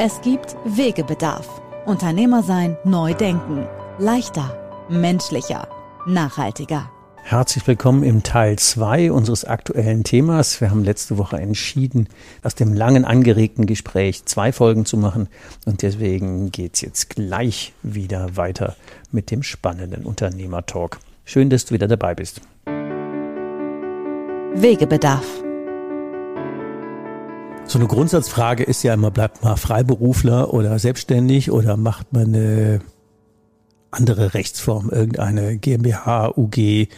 Es gibt Wegebedarf. Unternehmer sein, neu denken. Leichter, menschlicher, nachhaltiger. Herzlich willkommen im Teil 2 unseres aktuellen Themas. Wir haben letzte Woche entschieden, aus dem langen angeregten Gespräch zwei Folgen zu machen. Und deswegen geht's jetzt gleich wieder weiter mit dem spannenden Unternehmertalk. Schön, dass du wieder dabei bist. Wegebedarf so eine Grundsatzfrage ist ja immer, bleibt man Freiberufler oder selbstständig oder macht man eine andere Rechtsform, irgendeine GmbH, UG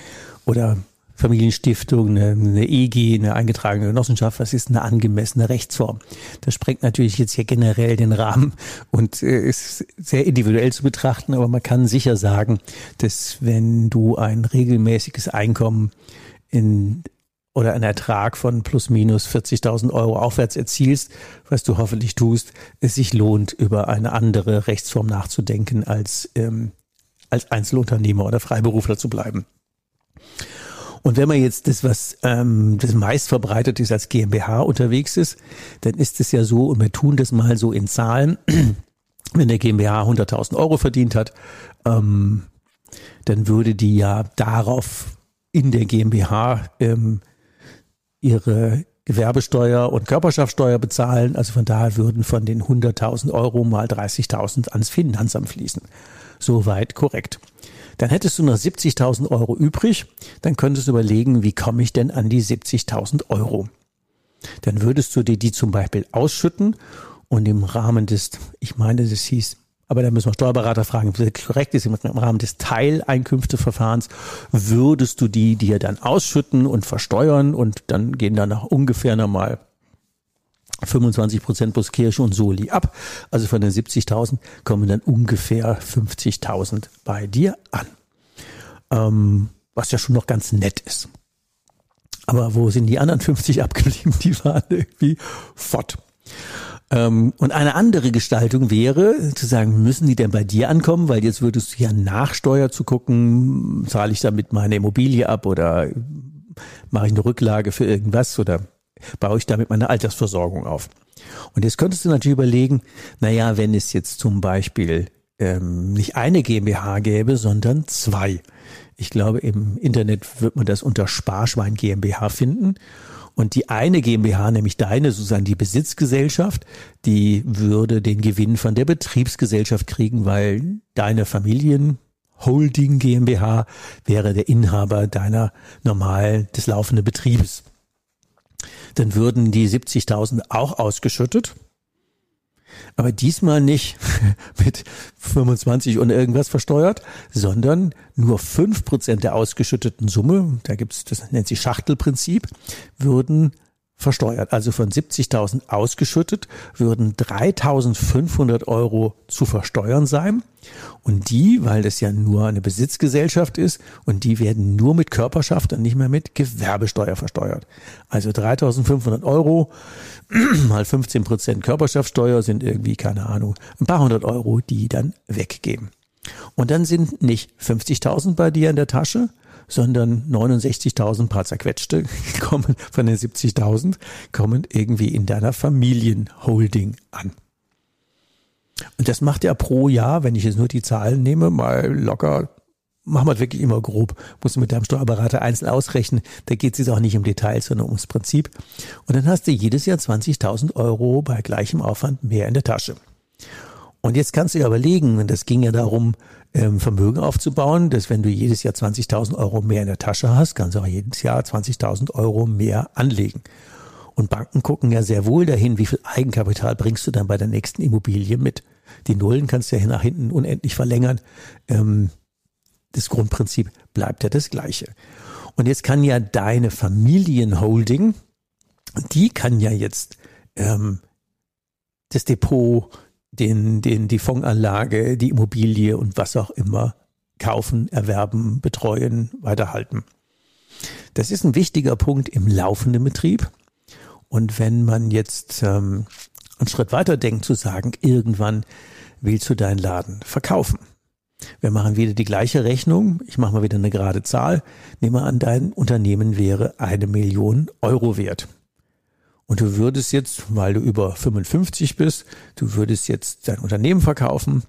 oder Familienstiftung, eine, eine EG, eine eingetragene Genossenschaft, was ist eine angemessene Rechtsform? Das sprengt natürlich jetzt hier generell den Rahmen und äh, ist sehr individuell zu betrachten, aber man kann sicher sagen, dass wenn du ein regelmäßiges Einkommen in oder einen Ertrag von plus minus 40.000 Euro aufwärts erzielst, was du hoffentlich tust, es sich lohnt, über eine andere Rechtsform nachzudenken, als, ähm, als Einzelunternehmer oder Freiberufler zu bleiben. Und wenn man jetzt das, was ähm, das meist verbreitet ist, als GmbH unterwegs ist, dann ist es ja so, und wir tun das mal so in Zahlen, wenn der GmbH 100.000 Euro verdient hat, ähm, dann würde die ja darauf in der GmbH ähm, ihre Gewerbesteuer und Körperschaftssteuer bezahlen. Also von daher würden von den 100.000 Euro mal 30.000 ans Finanzamt fließen. Soweit korrekt. Dann hättest du noch 70.000 Euro übrig. Dann könntest du überlegen, wie komme ich denn an die 70.000 Euro? Dann würdest du dir die zum Beispiel ausschütten und im Rahmen des, ich meine, das hieß aber da müssen wir Steuerberater fragen, ob das korrekt ist, im Rahmen des Teileinkünfteverfahrens würdest du die dir dann ausschütten und versteuern und dann gehen da nach ungefähr nochmal 25 Prozent plus Kirche und Soli ab. Also von den 70.000 kommen dann ungefähr 50.000 bei dir an. Ähm, was ja schon noch ganz nett ist. Aber wo sind die anderen 50 abgeblieben? Die waren irgendwie fort. Ähm, und eine andere Gestaltung wäre, zu sagen, müssen die denn bei dir ankommen? Weil jetzt würdest du ja nach Steuer zu gucken, zahle ich damit meine Immobilie ab oder mache ich eine Rücklage für irgendwas oder baue ich damit meine Altersversorgung auf? Und jetzt könntest du natürlich überlegen, naja, wenn es jetzt zum Beispiel ähm, nicht eine GmbH gäbe, sondern zwei. Ich glaube, im Internet wird man das unter Sparschwein GmbH finden. Und die eine GmbH, nämlich deine, sozusagen die Besitzgesellschaft, die würde den Gewinn von der Betriebsgesellschaft kriegen, weil deine Familien Holding GmbH wäre der Inhaber deiner normal des laufenden Betriebes. Dann würden die 70.000 auch ausgeschüttet aber diesmal nicht mit 25 und irgendwas versteuert, sondern nur fünf Prozent der ausgeschütteten Summe, da gibt's, das nennt sich Schachtelprinzip, würden versteuert. Also von 70.000 ausgeschüttet würden 3.500 Euro zu versteuern sein. Und die, weil das ja nur eine Besitzgesellschaft ist, und die werden nur mit Körperschaft und nicht mehr mit Gewerbesteuer versteuert. Also 3.500 Euro mal 15 Prozent Körperschaftssteuer sind irgendwie, keine Ahnung, ein paar hundert Euro, die dann weggehen. Und dann sind nicht 50.000 bei dir in der Tasche, sondern 69.000 paar zerquetschte kommen von den 70.000 kommen irgendwie in deiner Familienholding an. Und das macht ja pro Jahr, wenn ich jetzt nur die Zahlen nehme, mal locker, machen wir wirklich immer grob, musst du mit deinem Steuerberater einzeln ausrechnen, da geht es jetzt auch nicht um Details, sondern ums Prinzip. Und dann hast du jedes Jahr 20.000 Euro bei gleichem Aufwand mehr in der Tasche. Und jetzt kannst du ja überlegen, und das ging ja darum, ähm, Vermögen aufzubauen, dass wenn du jedes Jahr 20.000 Euro mehr in der Tasche hast, kannst du auch jedes Jahr 20.000 Euro mehr anlegen. Und Banken gucken ja sehr wohl dahin, wie viel Eigenkapital bringst du dann bei der nächsten Immobilie mit. Die Nullen kannst du ja nach hinten unendlich verlängern. Ähm, das Grundprinzip bleibt ja das gleiche. Und jetzt kann ja deine Familienholding, die kann ja jetzt ähm, das Depot, den, den, die Fondsanlage, die Immobilie und was auch immer kaufen, erwerben, betreuen, weiterhalten. Das ist ein wichtiger Punkt im laufenden Betrieb. Und wenn man jetzt ähm, einen Schritt weiter denkt, zu sagen, irgendwann willst du deinen Laden verkaufen. Wir machen wieder die gleiche Rechnung. Ich mache mal wieder eine gerade Zahl. Nehme an, dein Unternehmen wäre eine Million Euro wert. Und du würdest jetzt, weil du über 55 bist, du würdest jetzt dein Unternehmen verkaufen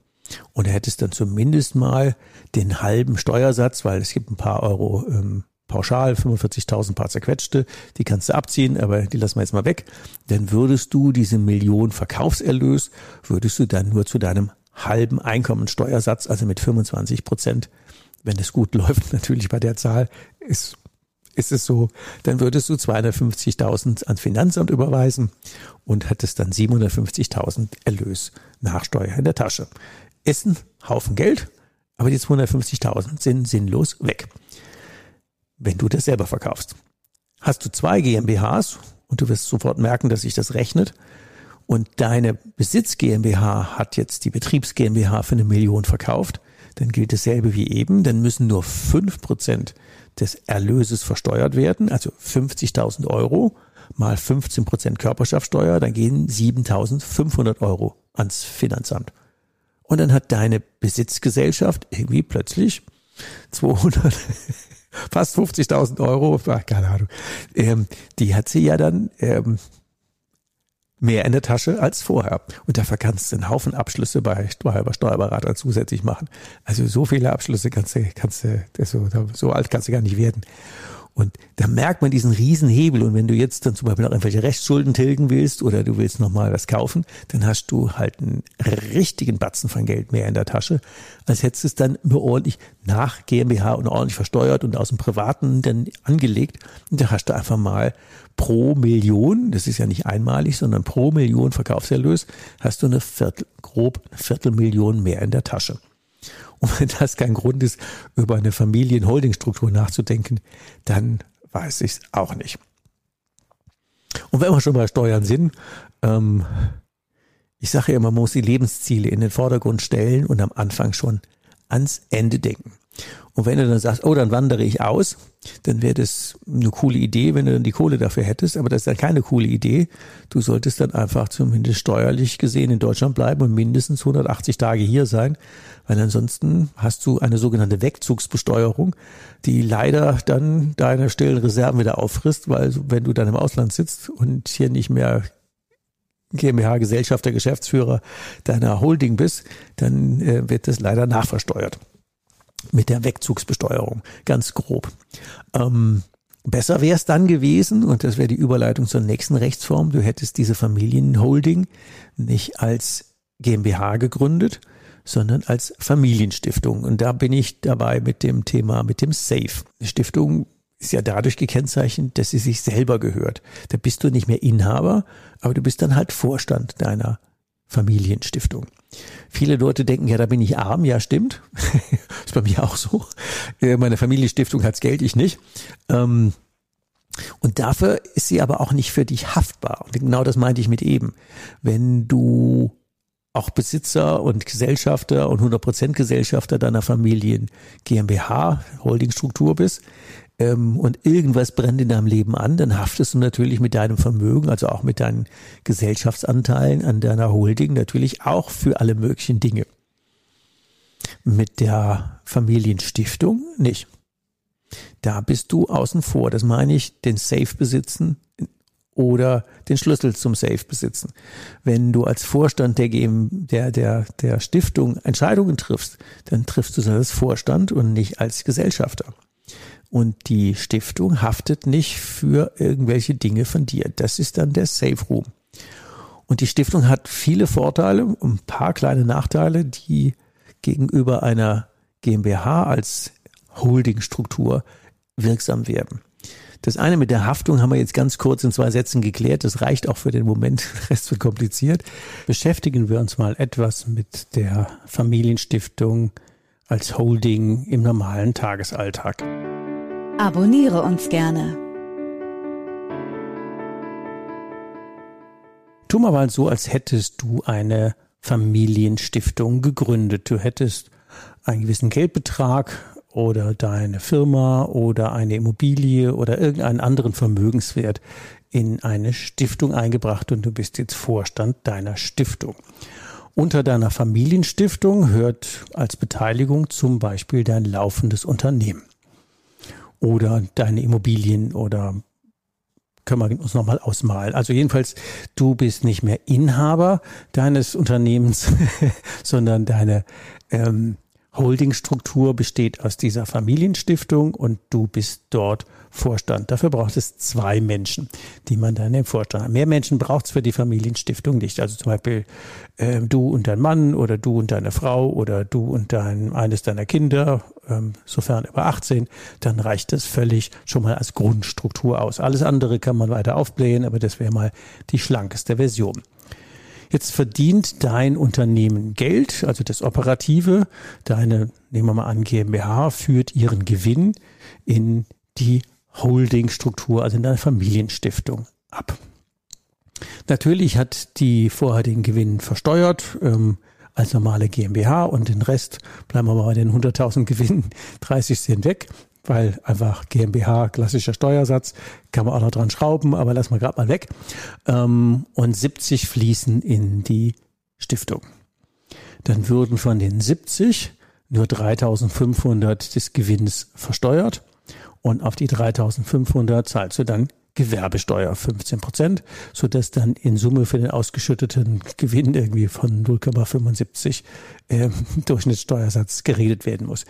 und hättest dann zumindest mal den halben Steuersatz, weil es gibt ein paar Euro ähm, pauschal, 45.000 paar zerquetschte, die kannst du abziehen, aber die lassen wir jetzt mal weg. Dann würdest du diese Million Verkaufserlös, würdest du dann nur zu deinem halben Einkommensteuersatz, also mit 25 Prozent, wenn es gut läuft, natürlich bei der Zahl, ist ist es so, dann würdest du 250.000 ans Finanzamt überweisen und hättest dann 750.000 Erlös nach Steuer in der Tasche. Ist ein Haufen Geld, aber die 250.000 sind sinnlos weg. Wenn du das selber verkaufst. Hast du zwei GmbHs und du wirst sofort merken, dass sich das rechnet und deine Besitz GmbH hat jetzt die Betriebs GmbH für eine Million verkauft, dann gilt dasselbe wie eben, dann müssen nur fünf Prozent des Erlöses versteuert werden, also 50.000 Euro mal 15 Prozent Körperschaftssteuer, dann gehen 7.500 Euro ans Finanzamt. Und dann hat deine Besitzgesellschaft irgendwie plötzlich 200, fast 50.000 Euro, keine Ahnung, ähm, die hat sie ja dann ähm, mehr in der Tasche als vorher. Und dafür kannst du einen Haufen Abschlüsse bei Steuerberatern zusätzlich machen. Also so viele Abschlüsse kannst du, kannst du, so, so alt kannst du gar nicht werden. Und da merkt man diesen Riesenhebel. Und wenn du jetzt dann zum Beispiel noch irgendwelche Rechtsschulden tilgen willst oder du willst nochmal was kaufen, dann hast du halt einen richtigen Batzen von Geld mehr in der Tasche, als hättest du es dann nur ordentlich nach GmbH und ordentlich versteuert und aus dem Privaten dann angelegt. Und da hast du einfach mal pro Million, das ist ja nicht einmalig, sondern pro Million Verkaufserlös, hast du eine Viertel, grob Viertelmillion mehr in der Tasche. Und wenn das kein Grund ist, über eine Familienholdingstruktur nachzudenken, dann weiß ich es auch nicht. Und wenn wir schon bei Steuern sind, ähm, ich sage ja immer, man muss die Lebensziele in den Vordergrund stellen und am Anfang schon ans Ende denken. Und wenn du dann sagst, oh, dann wandere ich aus, dann wäre das eine coole Idee, wenn du dann die Kohle dafür hättest, aber das ist dann keine coole Idee. Du solltest dann einfach zumindest steuerlich gesehen in Deutschland bleiben und mindestens 180 Tage hier sein, weil ansonsten hast du eine sogenannte Wegzugsbesteuerung, die leider dann deine stillen Reserven wieder auffrisst, weil wenn du dann im Ausland sitzt und hier nicht mehr GmbH, Gesellschafter, Geschäftsführer deiner Holding bist, dann äh, wird das leider nachversteuert mit der Wegzugsbesteuerung, ganz grob. Ähm, besser wäre es dann gewesen, und das wäre die Überleitung zur nächsten Rechtsform, du hättest diese Familienholding nicht als GmbH gegründet, sondern als Familienstiftung. Und da bin ich dabei mit dem Thema, mit dem Safe. Die Stiftung ist ja dadurch gekennzeichnet, dass sie sich selber gehört. Da bist du nicht mehr Inhaber, aber du bist dann halt Vorstand deiner Familienstiftung. Viele Leute denken, ja, da bin ich arm. Ja, stimmt. ist bei mir auch so. Äh, meine Familienstiftung hat's Geld, ich nicht. Ähm, und dafür ist sie aber auch nicht für dich haftbar. Und genau das meinte ich mit eben. Wenn du auch Besitzer und Gesellschafter und 100% Gesellschafter deiner Familien GmbH, Holdingstruktur bist, ähm, und irgendwas brennt in deinem Leben an, dann haftest du natürlich mit deinem Vermögen, also auch mit deinen Gesellschaftsanteilen an deiner Holding natürlich auch für alle möglichen Dinge. Mit der Familienstiftung nicht. Da bist du außen vor. Das meine ich, den Safe besitzen oder den Schlüssel zum Safe besitzen. Wenn du als Vorstand der, der, der, der Stiftung Entscheidungen triffst, dann triffst du das als Vorstand und nicht als Gesellschafter. Und die Stiftung haftet nicht für irgendwelche Dinge von dir. Das ist dann der Safe Room. Und die Stiftung hat viele Vorteile und ein paar kleine Nachteile, die gegenüber einer GmbH als Holdingstruktur wirksam werden. Das eine mit der Haftung haben wir jetzt ganz kurz in zwei Sätzen geklärt. Das reicht auch für den Moment. Der Rest wird kompliziert. Beschäftigen wir uns mal etwas mit der Familienstiftung als Holding im normalen Tagesalltag. Abonniere uns gerne. Tu mal so, als hättest du eine Familienstiftung gegründet. Du hättest einen gewissen Geldbetrag oder deine Firma oder eine Immobilie oder irgendeinen anderen Vermögenswert in eine Stiftung eingebracht und du bist jetzt Vorstand deiner Stiftung. Unter deiner Familienstiftung hört als Beteiligung zum Beispiel dein laufendes Unternehmen oder deine Immobilien oder können wir uns nochmal ausmalen. Also jedenfalls, du bist nicht mehr Inhaber deines Unternehmens, sondern deine ähm, Holdingstruktur besteht aus dieser Familienstiftung und du bist dort Vorstand. Dafür braucht es zwei Menschen, die man dann im Vorstand hat. Mehr Menschen braucht es für die Familienstiftung nicht. Also zum Beispiel äh, du und dein Mann oder du und deine Frau oder du und dein, eines deiner Kinder, ähm, sofern über 18, dann reicht das völlig schon mal als Grundstruktur aus. Alles andere kann man weiter aufblähen, aber das wäre mal die schlankeste Version. Jetzt verdient dein Unternehmen Geld, also das Operative, deine, nehmen wir mal an, GmbH führt ihren Gewinn in die Holdingstruktur, also in deine Familienstiftung ab. Natürlich hat die vorher den Gewinn versteuert ähm, als normale GmbH und den Rest, bleiben wir mal bei den 100.000 Gewinn, 30 sind weg weil einfach GmbH, klassischer Steuersatz, kann man auch noch dran schrauben, aber lass mal gerade mal weg. Ähm, und 70 fließen in die Stiftung. Dann würden von den 70 nur 3500 des Gewinns versteuert und auf die 3500 zahlst du dann Gewerbesteuer 15 Prozent, sodass dann in Summe für den ausgeschütteten Gewinn irgendwie von 0,75 äh, Durchschnittssteuersatz geredet werden muss.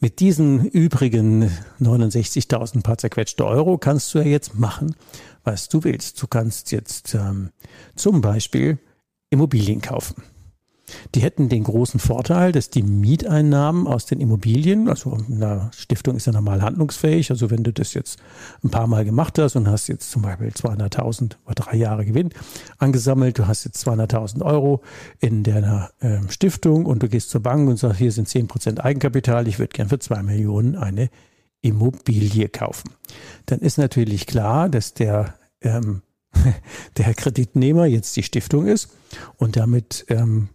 Mit diesen übrigen 69.000 paar zerquetschte Euro kannst du ja jetzt machen, was du willst. Du kannst jetzt ähm, zum Beispiel Immobilien kaufen. Die hätten den großen Vorteil, dass die Mieteinnahmen aus den Immobilien, also eine Stiftung ist ja normal handlungsfähig, also wenn du das jetzt ein paar Mal gemacht hast und hast jetzt zum Beispiel 200.000 oder drei Jahre Gewinn angesammelt, du hast jetzt 200.000 Euro in deiner äh, Stiftung und du gehst zur Bank und sagst, hier sind 10% Eigenkapital, ich würde gern für zwei Millionen eine Immobilie kaufen. Dann ist natürlich klar, dass der ähm, der Kreditnehmer jetzt die Stiftung ist und damit ähm,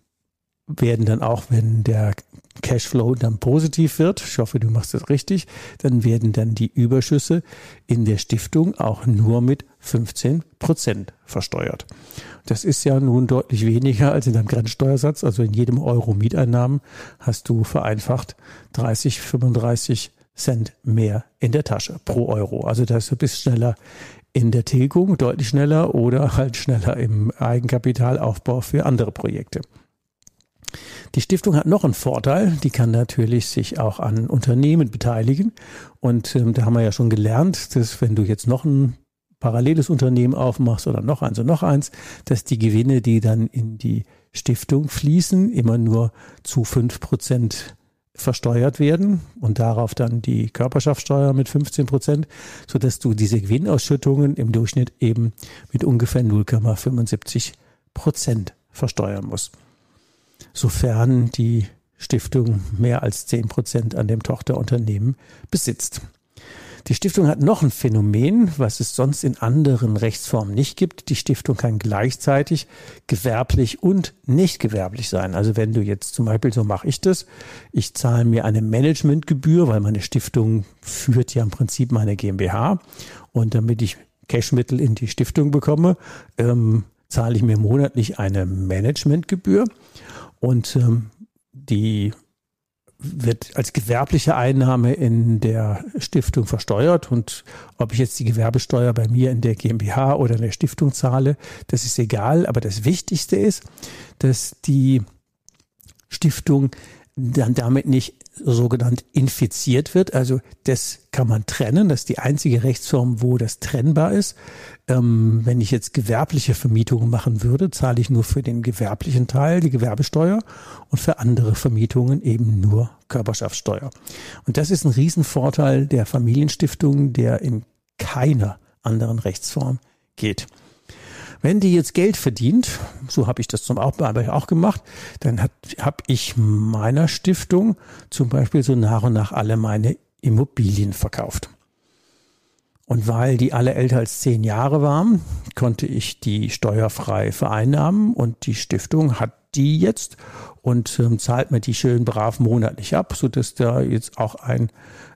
werden dann auch, wenn der Cashflow dann positiv wird, ich hoffe, du machst das richtig, dann werden dann die Überschüsse in der Stiftung auch nur mit 15 Prozent versteuert. Das ist ja nun deutlich weniger als in deinem Grenzsteuersatz. Also in jedem Euro Mieteinnahmen hast du vereinfacht 30, 35 Cent mehr in der Tasche pro Euro. Also das ist ein bisschen schneller in der Tilgung, deutlich schneller oder halt schneller im Eigenkapitalaufbau für andere Projekte. Die Stiftung hat noch einen Vorteil, die kann natürlich sich auch an Unternehmen beteiligen. Und ähm, da haben wir ja schon gelernt, dass wenn du jetzt noch ein paralleles Unternehmen aufmachst oder noch eins und noch eins, dass die Gewinne, die dann in die Stiftung fließen, immer nur zu fünf Prozent versteuert werden und darauf dann die Körperschaftssteuer mit 15 Prozent, sodass du diese Gewinnausschüttungen im Durchschnitt eben mit ungefähr 0,75 Prozent versteuern musst sofern die Stiftung mehr als zehn Prozent an dem Tochterunternehmen besitzt. Die Stiftung hat noch ein Phänomen, was es sonst in anderen Rechtsformen nicht gibt. Die Stiftung kann gleichzeitig gewerblich und nicht gewerblich sein. Also wenn du jetzt zum Beispiel, so mache ich das, ich zahle mir eine Managementgebühr, weil meine Stiftung führt ja im Prinzip meine GmbH. Und damit ich Cashmittel in die Stiftung bekomme, ähm, zahle ich mir monatlich eine Managementgebühr. Und ähm, die wird als gewerbliche Einnahme in der Stiftung versteuert. Und ob ich jetzt die Gewerbesteuer bei mir in der GmbH oder in der Stiftung zahle, das ist egal. Aber das Wichtigste ist, dass die Stiftung dann damit nicht sogenannt infiziert wird. Also das kann man trennen. Das ist die einzige Rechtsform, wo das trennbar ist. Ähm, wenn ich jetzt gewerbliche Vermietungen machen würde, zahle ich nur für den gewerblichen Teil die Gewerbesteuer und für andere Vermietungen eben nur Körperschaftssteuer. Und das ist ein Riesenvorteil der Familienstiftung, der in keiner anderen Rechtsform geht. Wenn die jetzt Geld verdient, so habe ich das zum Beispiel auch gemacht, dann habe ich meiner Stiftung zum Beispiel so nach und nach alle meine Immobilien verkauft. Und weil die alle älter als zehn Jahre waren, konnte ich die steuerfrei vereinnahmen und die Stiftung hat die jetzt und ähm, zahlt mir die schön brav monatlich ab, so dass da jetzt auch ein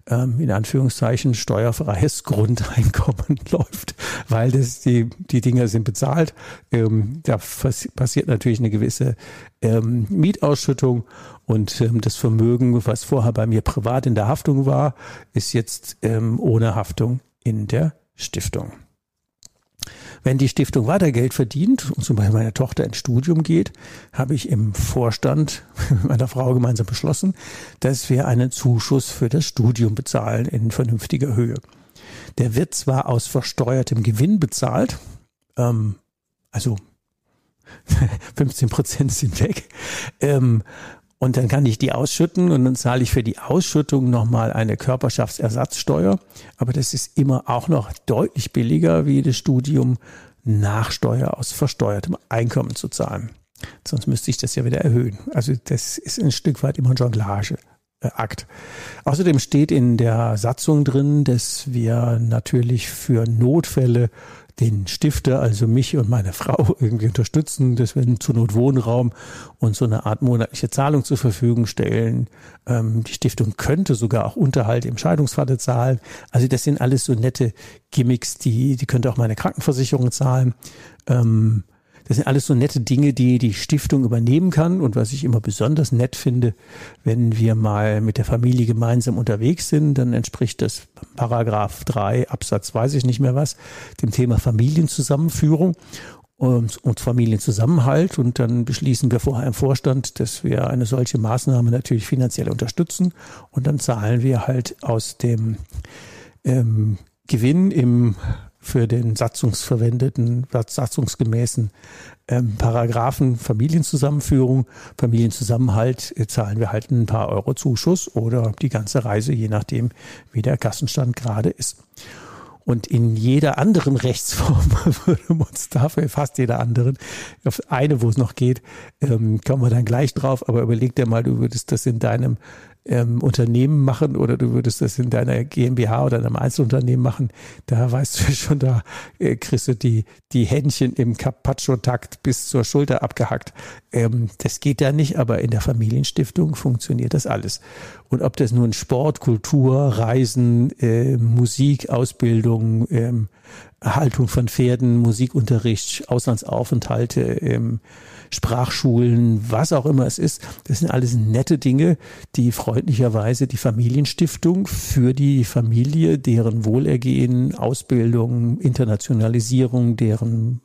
ähm, in Anführungszeichen steuerfreies Grundeinkommen läuft, weil das die die Dinger sind bezahlt. Ähm, da passiert natürlich eine gewisse ähm, Mietausschüttung und ähm, das Vermögen, was vorher bei mir privat in der Haftung war, ist jetzt ähm, ohne Haftung in der Stiftung. Wenn die Stiftung weiter Geld verdient und zum Beispiel meine Tochter ins Studium geht, habe ich im Vorstand mit meiner Frau gemeinsam beschlossen, dass wir einen Zuschuss für das Studium bezahlen in vernünftiger Höhe. Der wird zwar aus versteuertem Gewinn bezahlt, ähm, also 15 Prozent sind weg. Ähm, und dann kann ich die ausschütten und dann zahle ich für die Ausschüttung nochmal eine Körperschaftsersatzsteuer. Aber das ist immer auch noch deutlich billiger, wie das Studium nach Steuer aus versteuertem Einkommen zu zahlen. Sonst müsste ich das ja wieder erhöhen. Also das ist ein Stück weit immer ein Jonglageakt. Außerdem steht in der Satzung drin, dass wir natürlich für Notfälle den Stifter, also mich und meine Frau irgendwie unterstützen, dass wir zur Not Wohnraum und so eine Art monatliche Zahlung zur Verfügung stellen. Ähm, die Stiftung könnte sogar auch Unterhalt im Scheidungsfalle zahlen. Also das sind alles so nette Gimmicks, die, die könnte auch meine Krankenversicherung zahlen. Ähm, das sind alles so nette Dinge, die die Stiftung übernehmen kann. Und was ich immer besonders nett finde, wenn wir mal mit der Familie gemeinsam unterwegs sind, dann entspricht das Paragraph 3 Absatz weiß ich nicht mehr was, dem Thema Familienzusammenführung und, und Familienzusammenhalt. Und dann beschließen wir vorher im Vorstand, dass wir eine solche Maßnahme natürlich finanziell unterstützen. Und dann zahlen wir halt aus dem ähm, Gewinn im für den satzungsverwendeten, satzungsgemäßen ähm, Paragraphen Familienzusammenführung, Familienzusammenhalt zahlen wir halt ein paar Euro Zuschuss oder die ganze Reise, je nachdem, wie der Kassenstand gerade ist. Und in jeder anderen Rechtsform würde man uns dafür, fast jeder anderen, auf eine, wo es noch geht, ähm, kommen wir dann gleich drauf, aber überleg dir mal, du würdest das in deinem ähm, Unternehmen machen oder du würdest das in deiner GmbH oder einem Einzelunternehmen machen, da weißt du schon, da äh, kriegst du die, die Händchen im Carpaccio-Takt bis zur Schulter abgehackt. Ähm, das geht da nicht, aber in der Familienstiftung funktioniert das alles. Und ob das nun Sport, Kultur, Reisen, äh, Musik, Ausbildung, ähm, Haltung von Pferden, Musikunterricht, Auslandsaufenthalte, ähm, Sprachschulen, was auch immer es ist. Das sind alles nette Dinge, die freundlicherweise die Familienstiftung für die Familie, deren Wohlergehen, Ausbildung, Internationalisierung, deren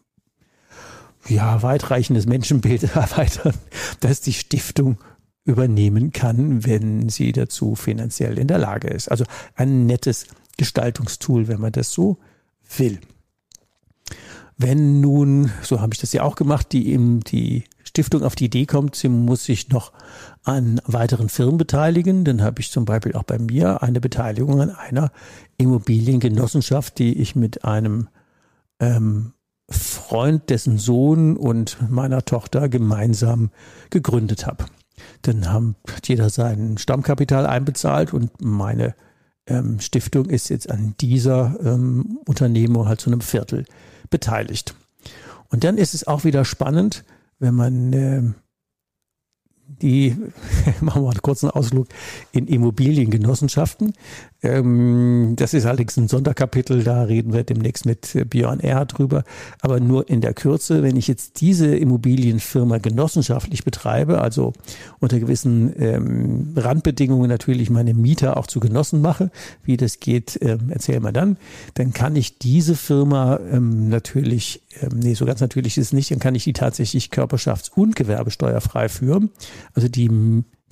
ja, weitreichendes Menschenbild erweitern, dass die Stiftung übernehmen kann, wenn sie dazu finanziell in der Lage ist. Also ein nettes Gestaltungstool, wenn man das so will. Wenn nun, so habe ich das ja auch gemacht, die eben die Stiftung auf die Idee kommt, sie muss sich noch an weiteren Firmen beteiligen, dann habe ich zum Beispiel auch bei mir eine Beteiligung an einer Immobiliengenossenschaft, die ich mit einem ähm, Freund, dessen Sohn und meiner Tochter gemeinsam gegründet habe. Dann haben jeder sein Stammkapital einbezahlt und meine ähm, Stiftung ist jetzt an dieser ähm, Unternehmung halt zu einem Viertel beteiligt. Und dann ist es auch wieder spannend, wenn man äh, die, machen wir einen kurzen Ausflug in Immobiliengenossenschaften. Ähm, das ist allerdings ein Sonderkapitel, da reden wir demnächst mit Björn Erhard drüber. Aber nur in der Kürze, wenn ich jetzt diese Immobilienfirma genossenschaftlich betreibe, also unter gewissen ähm, Randbedingungen natürlich meine Mieter auch zu Genossen mache, wie das geht, ähm, erzählen wir dann, dann kann ich diese Firma ähm, natürlich, ähm, nee, so ganz natürlich ist es nicht, dann kann ich die tatsächlich körperschafts- und gewerbesteuerfrei führen. Also die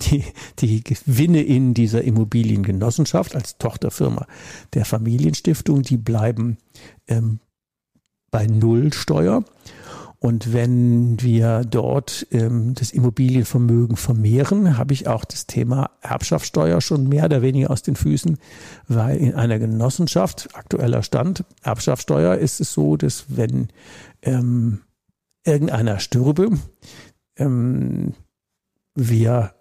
die, die Gewinne in dieser Immobiliengenossenschaft als Tochterfirma der Familienstiftung, die bleiben ähm, bei Null Steuer. Und wenn wir dort ähm, das Immobilienvermögen vermehren, habe ich auch das Thema Erbschaftssteuer schon mehr oder weniger aus den Füßen, weil in einer Genossenschaft, aktueller Stand, Erbschaftssteuer ist es so, dass wenn ähm, irgendeiner stürbe, ähm, wir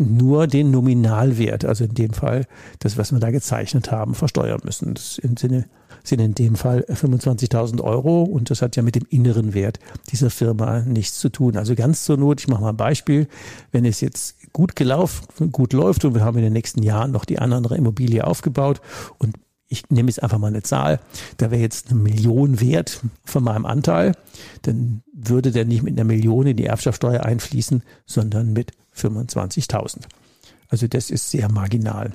nur den Nominalwert, also in dem Fall das, was wir da gezeichnet haben, versteuern müssen. Das im Sinne, sind in dem Fall 25.000 Euro und das hat ja mit dem inneren Wert dieser Firma nichts zu tun. Also ganz zur Not, ich mache mal ein Beispiel, wenn es jetzt gut gelaufen, gut läuft und wir haben in den nächsten Jahren noch die andere Immobilie aufgebaut und ich nehme jetzt einfach mal eine Zahl, da wäre jetzt eine Million wert von meinem Anteil, dann würde der nicht mit einer Million in die Erbschaftssteuer einfließen, sondern mit 25.000. Also das ist sehr marginal.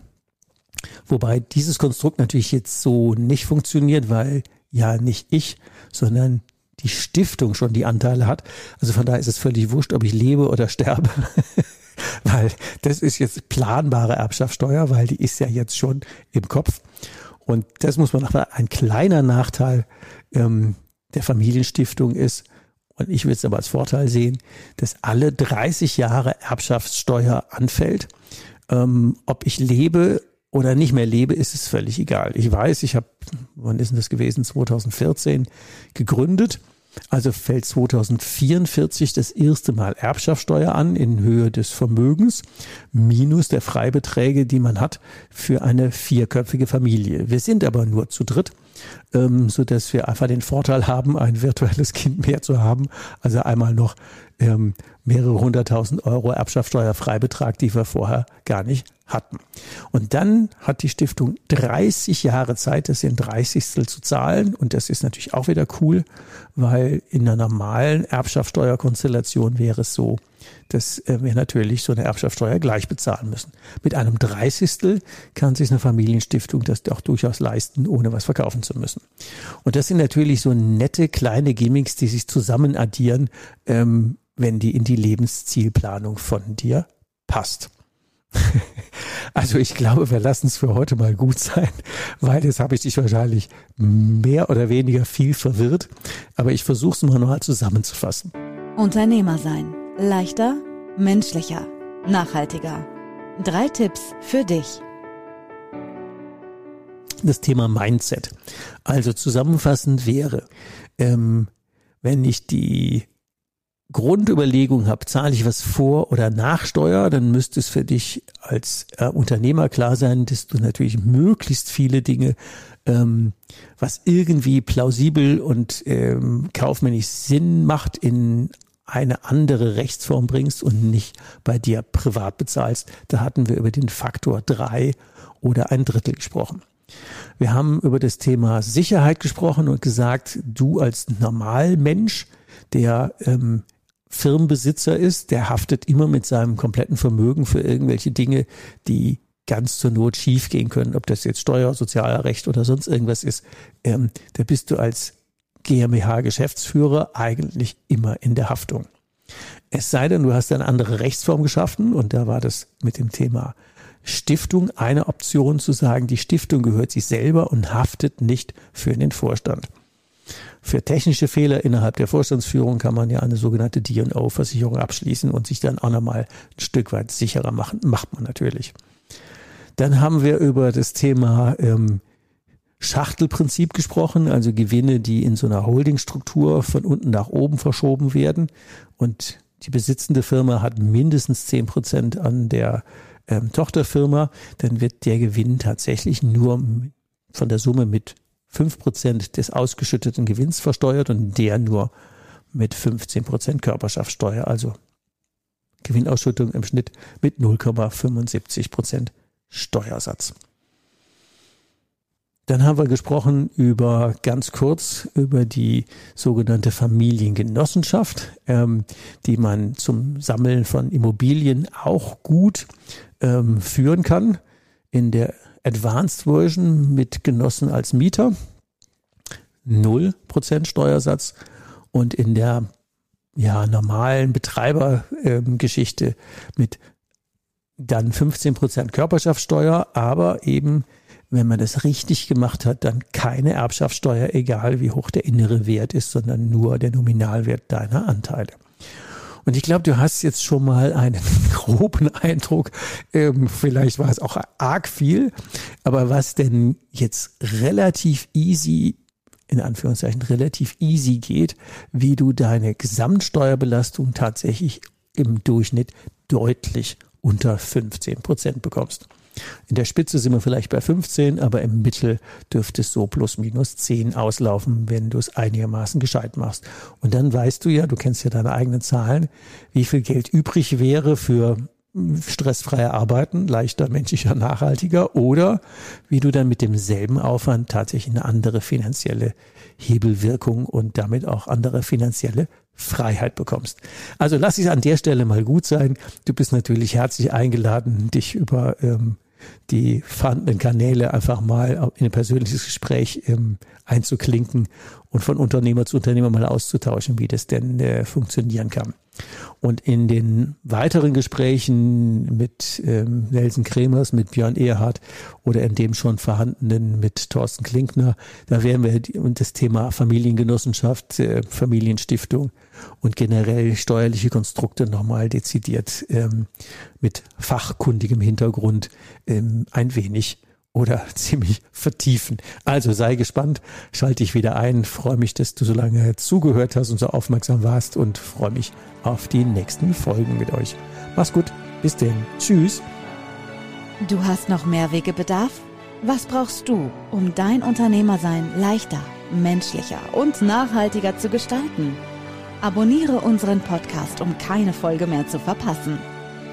Wobei dieses Konstrukt natürlich jetzt so nicht funktioniert, weil ja nicht ich, sondern die Stiftung schon die Anteile hat. Also von daher ist es völlig wurscht, ob ich lebe oder sterbe. weil das ist jetzt planbare Erbschaftssteuer, weil die ist ja jetzt schon im Kopf. Und das muss man mal ein kleiner Nachteil ähm, der Familienstiftung ist, und ich würde es aber als Vorteil sehen, dass alle 30 Jahre Erbschaftssteuer anfällt. Ähm, ob ich lebe oder nicht mehr lebe, ist es völlig egal. Ich weiß, ich habe, wann ist denn das gewesen, 2014 gegründet. Also fällt 2044 das erste Mal Erbschaftssteuer an in Höhe des Vermögens minus der Freibeträge, die man hat für eine vierköpfige Familie. Wir sind aber nur zu dritt ähm, so dass wir einfach den Vorteil haben, ein virtuelles Kind mehr zu haben. Also einmal noch ähm, mehrere hunderttausend Euro Erbschaftssteuerfreibetrag, die wir vorher gar nicht hatten. Und dann hat die Stiftung 30 Jahre Zeit, das in 30 zu zahlen. Und das ist natürlich auch wieder cool, weil in einer normalen Erbschaftssteuerkonstellation wäre es so, dass äh, wir natürlich so eine Erbschaftssteuer gleich bezahlen müssen. Mit einem Dreißigstel kann sich eine Familienstiftung das auch durchaus leisten, ohne was verkaufen zu müssen. Und das sind natürlich so nette kleine Gimmicks, die sich zusammen addieren, ähm, wenn die in die Lebenszielplanung von dir passt. Also ich glaube, wir lassen es für heute mal gut sein, weil jetzt habe ich dich wahrscheinlich mehr oder weniger viel verwirrt. Aber ich versuche es mal nochmal zusammenzufassen. Unternehmer sein. Leichter, menschlicher, nachhaltiger. Drei Tipps für dich. Das Thema Mindset. Also zusammenfassend wäre, ähm, wenn ich die Grundüberlegung habe, zahle ich was vor oder nach Steuer, dann müsste es für dich als äh, Unternehmer klar sein, dass du natürlich möglichst viele Dinge, ähm, was irgendwie plausibel und ähm, kaufmännisch Sinn macht, in eine andere Rechtsform bringst und nicht bei dir privat bezahlst. Da hatten wir über den Faktor drei oder ein Drittel gesprochen. Wir haben über das Thema Sicherheit gesprochen und gesagt, du als Normalmensch, der ähm, Firmenbesitzer ist, der haftet immer mit seinem kompletten Vermögen für irgendwelche Dinge, die ganz zur Not schiefgehen können, ob das jetzt Steuer, Sozialrecht oder sonst irgendwas ist. Ähm, da bist du als GmbH-Geschäftsführer eigentlich immer in der Haftung. Es sei denn, du hast eine andere Rechtsform geschaffen und da war das mit dem Thema Stiftung eine Option zu sagen, die Stiftung gehört sich selber und haftet nicht für den Vorstand. Für technische Fehler innerhalb der Vorstandsführung kann man ja eine sogenannte D&O-Versicherung abschließen und sich dann auch nochmal ein Stück weit sicherer machen. Macht man natürlich. Dann haben wir über das Thema ähm, Schachtelprinzip gesprochen, also Gewinne, die in so einer Holdingstruktur von unten nach oben verschoben werden. Und die besitzende Firma hat mindestens zehn Prozent an der ähm, Tochterfirma, dann wird der Gewinn tatsächlich nur von der Summe mit fünf Prozent des ausgeschütteten Gewinns versteuert und der nur mit 15 Prozent Körperschaftssteuer, also Gewinnausschüttung im Schnitt mit 0,75 Prozent Steuersatz. Dann haben wir gesprochen über ganz kurz über die sogenannte Familiengenossenschaft, ähm, die man zum Sammeln von Immobilien auch gut ähm, führen kann. In der Advanced Version mit Genossen als Mieter. 0% Steuersatz. Und in der ja, normalen Betreibergeschichte ähm, mit dann 15 Prozent Körperschaftssteuer, aber eben, wenn man das richtig gemacht hat, dann keine Erbschaftssteuer, egal wie hoch der innere Wert ist, sondern nur der Nominalwert deiner Anteile. Und ich glaube, du hast jetzt schon mal einen groben Eindruck. Ähm, vielleicht war es auch arg viel. Aber was denn jetzt relativ easy in Anführungszeichen relativ easy geht, wie du deine Gesamtsteuerbelastung tatsächlich im Durchschnitt deutlich unter 15 Prozent bekommst. In der Spitze sind wir vielleicht bei 15, aber im Mittel dürfte es so plus minus 10 auslaufen, wenn du es einigermaßen gescheit machst. Und dann weißt du ja, du kennst ja deine eigenen Zahlen, wie viel Geld übrig wäre für stressfreie Arbeiten, leichter, menschlicher, nachhaltiger oder wie du dann mit demselben Aufwand tatsächlich eine andere finanzielle Hebelwirkung und damit auch andere finanzielle Freiheit bekommst. Also lass es an der Stelle mal gut sein. Du bist natürlich herzlich eingeladen, dich über ähm, die vorhandenen Kanäle einfach mal in ein persönliches Gespräch ähm, einzuklinken und von Unternehmer zu Unternehmer mal auszutauschen, wie das denn äh, funktionieren kann. Und in den weiteren Gesprächen mit ähm, Nelson Kremers, mit Björn Ehrhardt oder in dem schon vorhandenen mit Thorsten Klinkner, da werden wir das Thema Familiengenossenschaft, äh, Familienstiftung und generell steuerliche Konstrukte nochmal dezidiert ähm, mit fachkundigem Hintergrund ähm, ein wenig oder ziemlich vertiefen. Also sei gespannt, schalte dich wieder ein, freue mich, dass du so lange zugehört hast und so aufmerksam warst und freue mich auf die nächsten Folgen mit euch. Mach's gut, bis denn, tschüss. Du hast noch mehr Wegebedarf? Was brauchst du, um dein Unternehmersein leichter, menschlicher und nachhaltiger zu gestalten? Abonniere unseren Podcast, um keine Folge mehr zu verpassen.